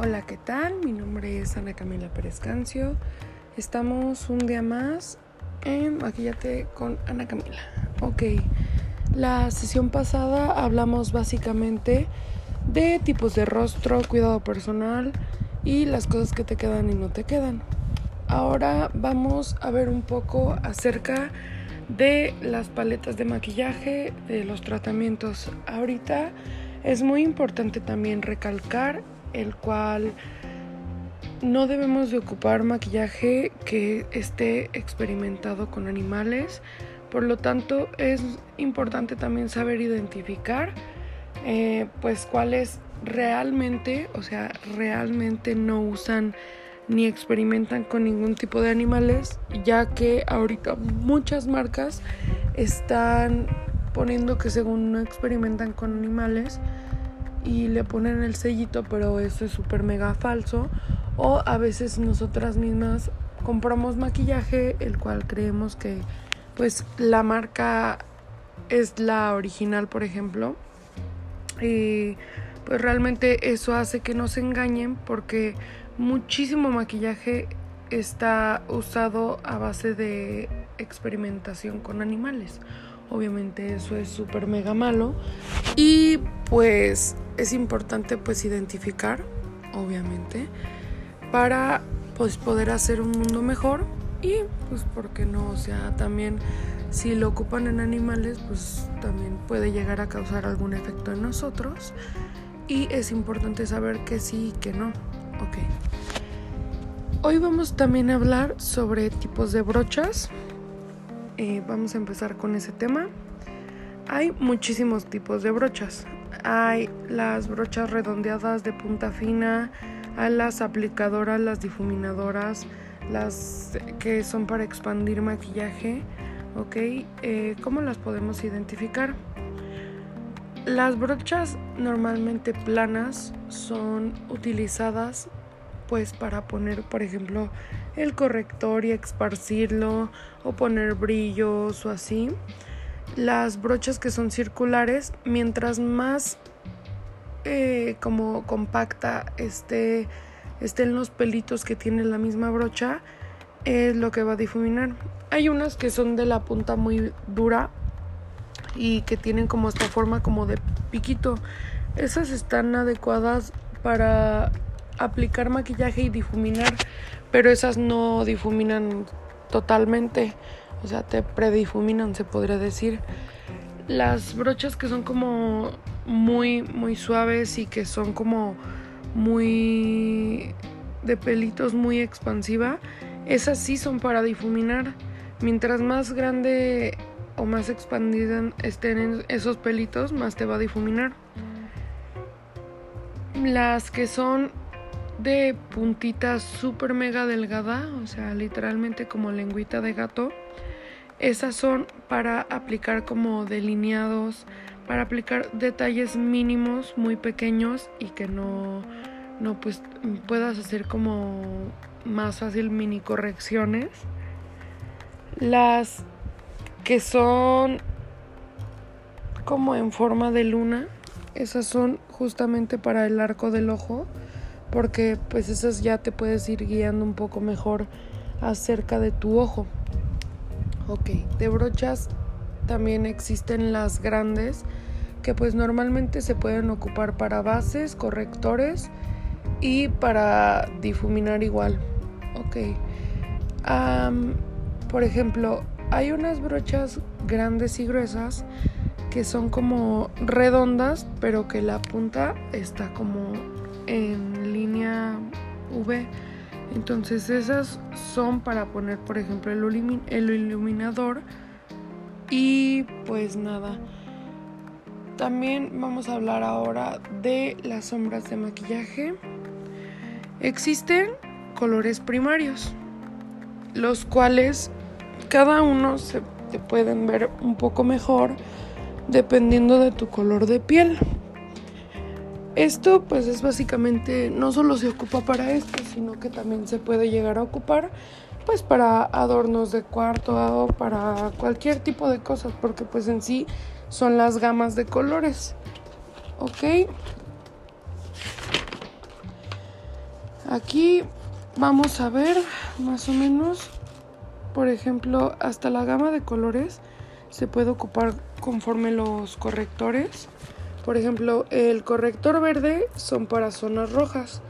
Hola, ¿qué tal? Mi nombre es Ana Camila Pérez Cancio. Estamos un día más en Maquillate con Ana Camila. Ok, la sesión pasada hablamos básicamente de tipos de rostro, cuidado personal y las cosas que te quedan y no te quedan. Ahora vamos a ver un poco acerca de las paletas de maquillaje, de los tratamientos. Ahorita es muy importante también recalcar el cual no debemos de ocupar maquillaje que esté experimentado con animales. Por lo tanto, es importante también saber identificar eh, pues cuáles realmente, o sea, realmente no usan ni experimentan con ningún tipo de animales, ya que ahorita muchas marcas están poniendo que según no experimentan con animales y le ponen el sellito, pero eso es súper mega falso. O a veces nosotras mismas compramos maquillaje, el cual creemos que pues la marca es la original, por ejemplo. Y pues realmente eso hace que nos engañen porque muchísimo maquillaje está usado a base de experimentación con animales. Obviamente eso es súper mega malo. Y pues es importante pues identificar, obviamente, para pues poder hacer un mundo mejor y pues porque no, o sea, también si lo ocupan en animales, pues también puede llegar a causar algún efecto en nosotros y es importante saber que sí y que no. Ok. Hoy vamos también a hablar sobre tipos de brochas. Eh, vamos a empezar con ese tema. Hay muchísimos tipos de brochas. Hay las brochas redondeadas de punta fina, hay las aplicadoras, las difuminadoras, las que son para expandir maquillaje. ¿Ok? Eh, ¿Cómo las podemos identificar? Las brochas normalmente planas son utilizadas pues para poner, por ejemplo, el corrector y esparcirlo o poner brillos o así. Las brochas que son circulares, mientras más eh, como compacta esté, estén los pelitos que tiene la misma brocha, es lo que va a difuminar. Hay unas que son de la punta muy dura y que tienen como esta forma como de piquito. Esas están adecuadas para aplicar maquillaje y difuminar, pero esas no difuminan totalmente, o sea, te predifuminan, se podría decir. Las brochas que son como muy, muy suaves y que son como muy de pelitos muy expansiva, esas sí son para difuminar. Mientras más grande o más expandida estén esos pelitos, más te va a difuminar. Las que son de puntita súper mega delgada, o sea, literalmente como lengüita de gato. Esas son para aplicar como delineados, para aplicar detalles mínimos, muy pequeños y que no, no pues puedas hacer como más fácil mini correcciones. Las que son como en forma de luna, esas son justamente para el arco del ojo porque pues esas ya te puedes ir guiando un poco mejor acerca de tu ojo. Ok, de brochas también existen las grandes que pues normalmente se pueden ocupar para bases, correctores y para difuminar igual. Ok. por ejemplo, hay unas brochas grandes y gruesas que son como redondas, pero que la punta está como en línea V. Entonces esas son para poner, por ejemplo, el, el iluminador. Y pues nada. También vamos a hablar ahora de las sombras de maquillaje. Existen colores primarios, los cuales cada uno se te pueden ver un poco mejor dependiendo de tu color de piel. Esto pues es básicamente, no solo se ocupa para esto, sino que también se puede llegar a ocupar pues para adornos de cuarto o para cualquier tipo de cosas, porque pues en sí son las gamas de colores. ¿Ok? Aquí vamos a ver más o menos, por ejemplo, hasta la gama de colores se puede ocupar conforme los correctores. Por ejemplo, el corrector verde son para zonas rojas.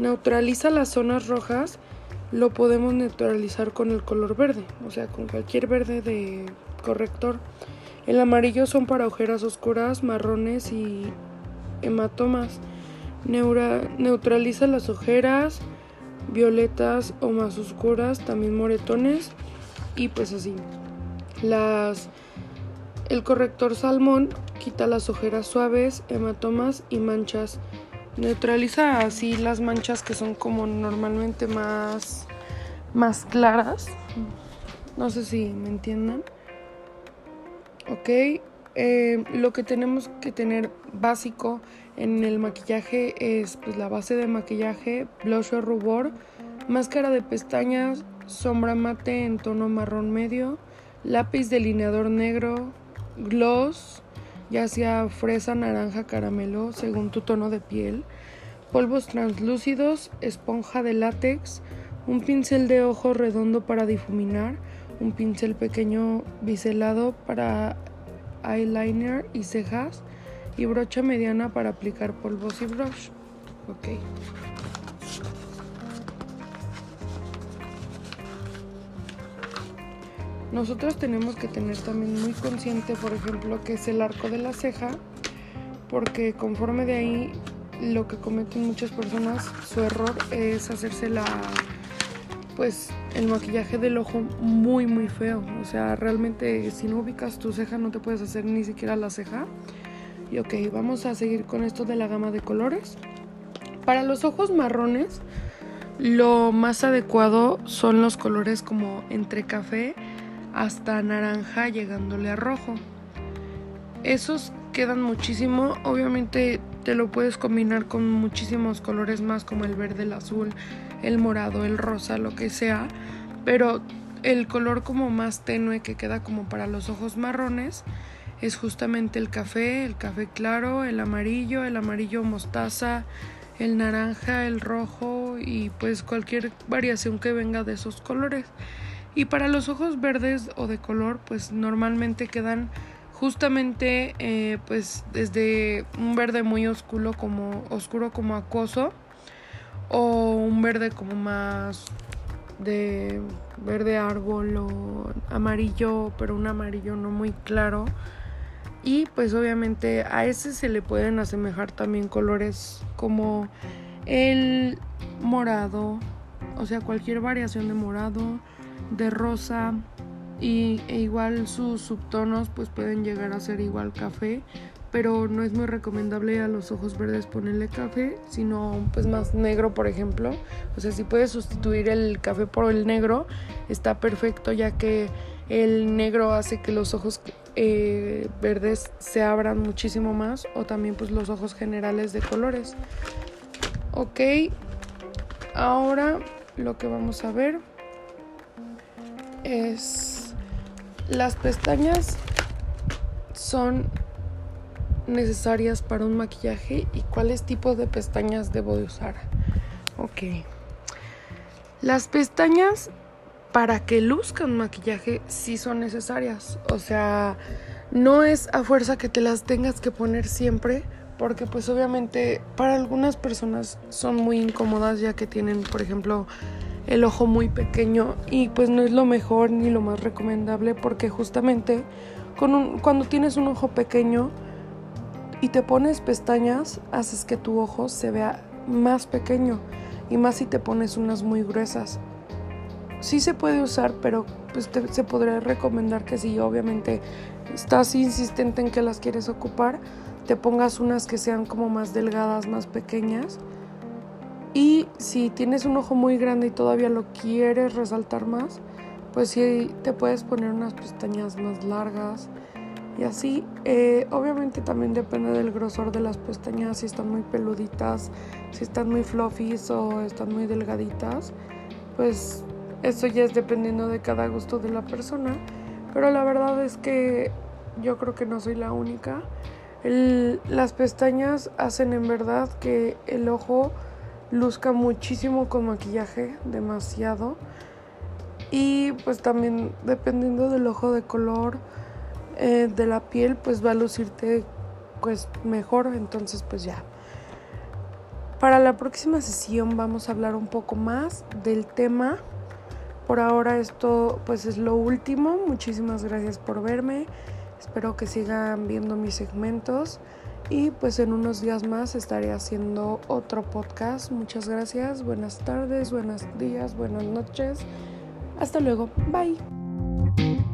Neutraliza las zonas rojas, lo podemos neutralizar con el color verde, o sea, con cualquier verde de corrector. El amarillo son para ojeras oscuras, marrones y hematomas. neutraliza las ojeras violetas o más oscuras, también moretones y pues así. Las el corrector salmón quita las ojeras suaves, hematomas y manchas. Neutraliza así las manchas que son como normalmente más más claras. No sé si me entiendan. Ok, eh, lo que tenemos que tener básico en el maquillaje es pues, la base de maquillaje, blush o rubor, máscara de pestañas, sombra mate en tono marrón medio, lápiz delineador negro, gloss, ya sea fresa, naranja, caramelo, según tu tono de piel, polvos translúcidos, esponja de látex, un pincel de ojo redondo para difuminar, un pincel pequeño biselado para eyeliner y cejas y brocha mediana para aplicar polvos y brush. Ok. Nosotros tenemos que tener también muy consciente, por ejemplo, que es el arco de la ceja, porque conforme de ahí lo que cometen muchas personas, su error es hacerse la pues el maquillaje del ojo muy muy feo. O sea, realmente si no ubicas tu ceja no te puedes hacer ni siquiera la ceja. Y ok, vamos a seguir con esto de la gama de colores. Para los ojos marrones, lo más adecuado son los colores como entre café hasta naranja llegándole a rojo. Esos quedan muchísimo, obviamente te lo puedes combinar con muchísimos colores más como el verde, el azul, el morado, el rosa, lo que sea, pero el color como más tenue que queda como para los ojos marrones es justamente el café, el café claro, el amarillo, el amarillo mostaza, el naranja, el rojo y pues cualquier variación que venga de esos colores. Y para los ojos verdes o de color pues normalmente quedan justamente eh, pues desde un verde muy oscuro como oscuro como acoso o un verde como más de verde árbol o amarillo pero un amarillo no muy claro. Y pues obviamente a ese se le pueden asemejar también colores como el morado o sea cualquier variación de morado de rosa y e igual sus subtonos pues pueden llegar a ser igual café pero no es muy recomendable a los ojos verdes ponerle café sino pues más negro por ejemplo. O sea si puedes sustituir el café por el negro está perfecto ya que el negro hace que los ojos eh, verdes se abran muchísimo más o también pues los ojos generales de colores. Ok ahora lo que vamos a ver es las pestañas son necesarias para un maquillaje y cuáles tipos de pestañas debo de usar. Ok. Las pestañas para que luzcan maquillaje sí son necesarias. O sea, no es a fuerza que te las tengas que poner siempre porque pues obviamente para algunas personas son muy incómodas ya que tienen, por ejemplo, el ojo muy pequeño y pues no es lo mejor ni lo más recomendable porque justamente con cuando tienes un ojo pequeño y te pones pestañas haces que tu ojo se vea más pequeño y más si te pones unas muy gruesas. Sí se puede usar, pero pues se podría recomendar que si obviamente estás insistente en que las quieres ocupar, te pongas unas que sean como más delgadas, más pequeñas y si tienes un ojo muy grande y todavía lo quieres resaltar más, pues sí te puedes poner unas pestañas más largas y así. Eh, obviamente también depende del grosor de las pestañas, si están muy peluditas, si están muy fluffy o están muy delgaditas. Pues eso ya es dependiendo de cada gusto de la persona. Pero la verdad es que yo creo que no soy la única. las pestañas hacen en verdad que el ojo luzca muchísimo con maquillaje, demasiado. Y pues también dependiendo del ojo de color eh, de la piel, pues va a lucirte pues mejor. Entonces pues ya. Para la próxima sesión vamos a hablar un poco más del tema. Por ahora esto pues es lo último. Muchísimas gracias por verme. Espero que sigan viendo mis segmentos y pues en unos días más estaré haciendo otro podcast. Muchas gracias. Buenas tardes, buenos días, buenas noches. Hasta luego. Bye.